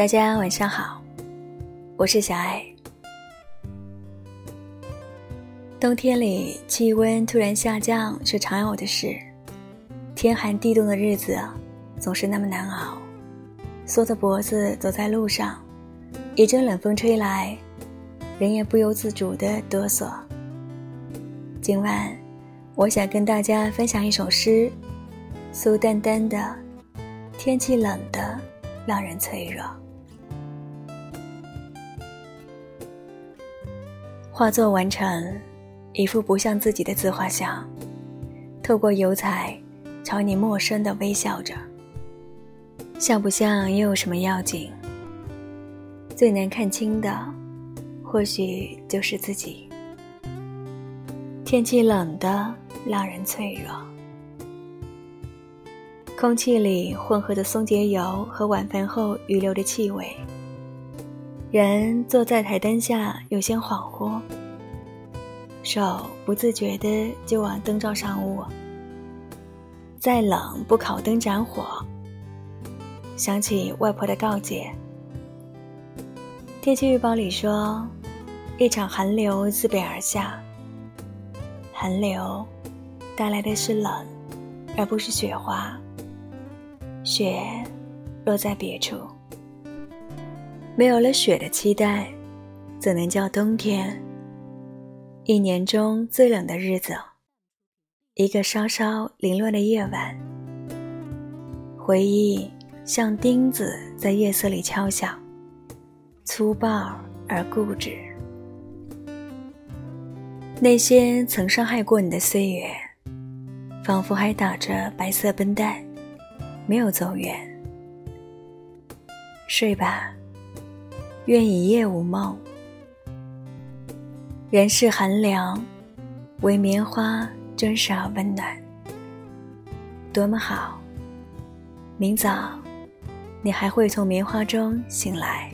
大家晚上好，我是小爱。冬天里气温突然下降是常有的事，天寒地冻的日子总是那么难熬。缩着脖子走在路上，一阵冷风吹来，人也不由自主的哆嗦。今晚，我想跟大家分享一首诗，苏丹丹的《天气冷的》。让人脆弱。画作完成，一幅不像自己的自画像，透过油彩朝你陌生的微笑着。像不像又有什么要紧？最难看清的，或许就是自己。天气冷的，让人脆弱。空气里混合着松节油和晚饭后余留的气味。人坐在台灯下，有些恍惚，手不自觉的就往灯罩上握。再冷不烤灯盏火。想起外婆的告诫。天气预报里说，一场寒流自北而下。寒流带来的是冷，而不是雪花。雪落在别处，没有了雪的期待，怎能叫冬天？一年中最冷的日子，一个稍稍凌乱的夜晚，回忆像钉子在夜色里敲响，粗暴而固执。那些曾伤害过你的岁月，仿佛还打着白色绷带。没有走远，睡吧，愿一夜无梦。人世寒凉，唯棉花真实而温暖。多么好！明早，你还会从棉花中醒来。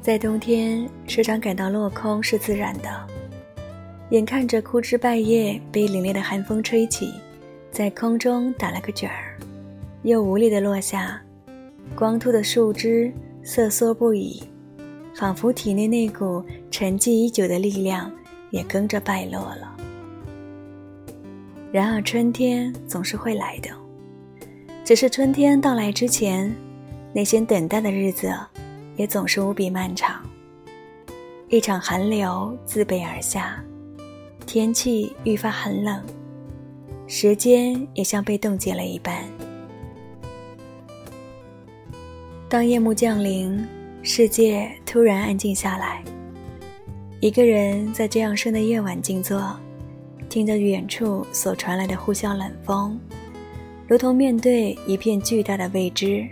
在冬天，时常感到落空是自然的。眼看着枯枝败叶被凛冽的寒风吹起，在空中打了个卷儿，又无力的落下。光秃的树枝瑟缩不已，仿佛体内那股沉寂已久的力量也跟着败落了。然而春天总是会来的，只是春天到来之前，那些等待的日子也总是无比漫长。一场寒流自北而下。天气愈发寒冷，时间也像被冻结了一般。当夜幕降临，世界突然安静下来。一个人在这样深的夜晚静坐，听着远处所传来的呼啸冷风，如同面对一片巨大的未知。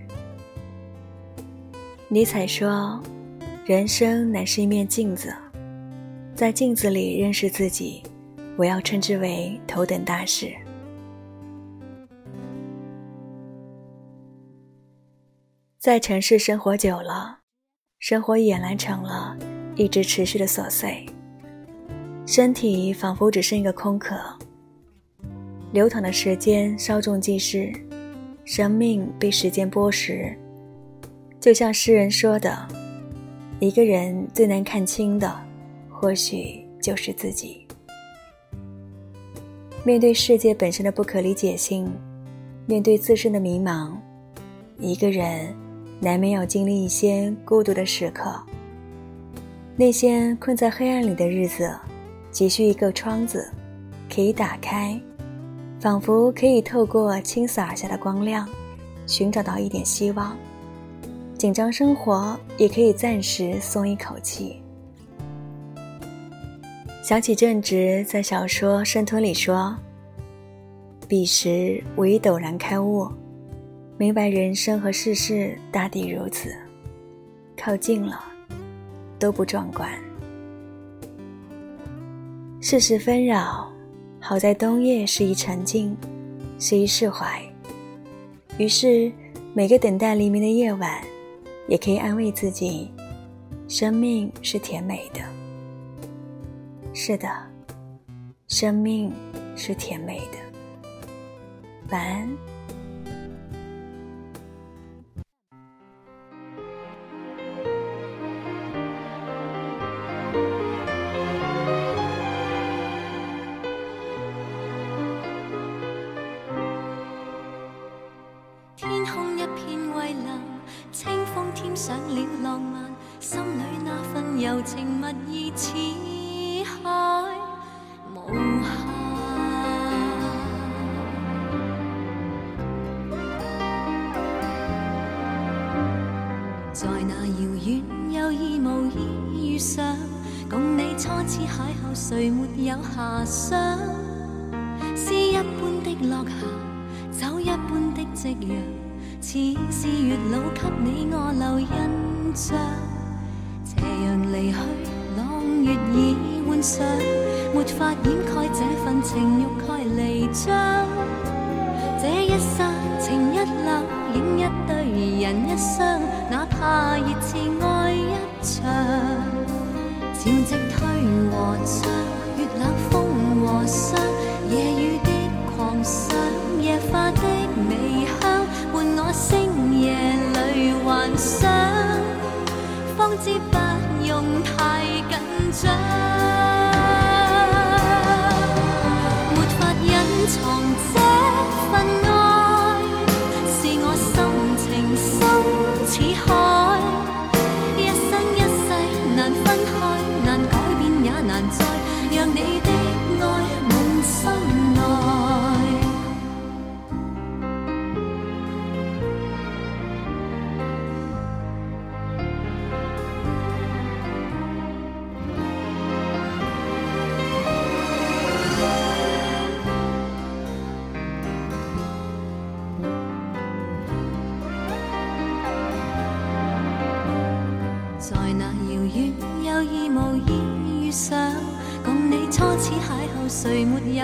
尼采说：“人生乃是一面镜子。”在镜子里认识自己，我要称之为头等大事。在城市生活久了，生活俨然成了一直持续的琐碎，身体仿佛只剩一个空壳。流淌的时间稍纵即逝，生命被时间剥蚀，就像诗人说的：“一个人最难看清的。”或许就是自己。面对世界本身的不可理解性，面对自身的迷茫，一个人难免要经历一些孤独的时刻。那些困在黑暗里的日子，急需一个窗子，可以打开，仿佛可以透过倾洒而下的光亮，寻找到一点希望。紧张生活也可以暂时松一口气。想起正直在小说《生吞》里说：“彼时我已陡然开悟，明白人生和世事大抵如此，靠近了都不壮观。世事纷扰，好在冬夜是一沉静，是一释怀。于是每个等待黎明的夜晚，也可以安慰自己：生命是甜美的。”是的，生命是甜美的。晚安。情蜜意似海无限。在那遥远有意无意遇上，共你初次邂逅，谁没有遐想？诗一般的落霞，酒一般的夕阳。似是月老给你我留印象，斜阳离去，朗月已换上，没法掩盖这份情欲盖弥彰。这一刹情一缕，影一对人一双，哪怕热炽爱一场。潮汐退和涨，月冷风和霜，夜雨的狂想，夜花的微香。伴我星夜里幻想，方知不这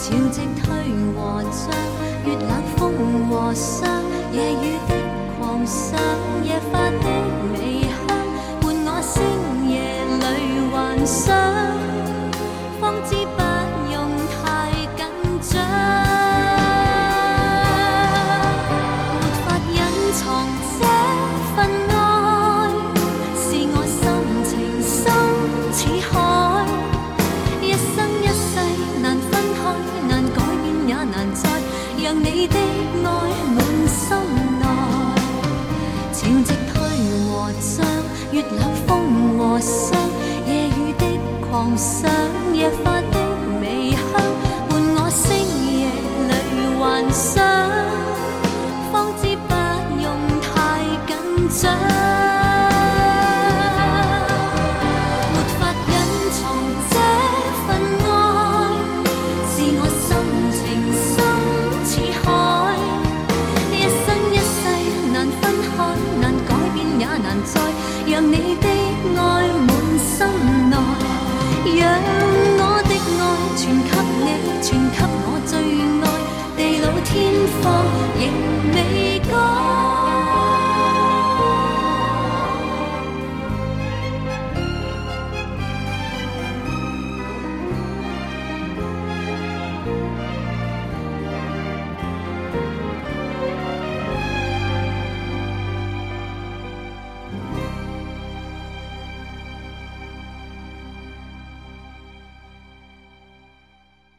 潮汐退和涨，月冷风和霜，夜雨的狂想，夜花的微香，伴我星夜里幻想，让你的爱满心内，潮汐退和涨，月冷风和霜，夜雨的狂想，夜花的。让你的爱满心内，让我的爱传给你，传给我最爱，地老天荒仍未。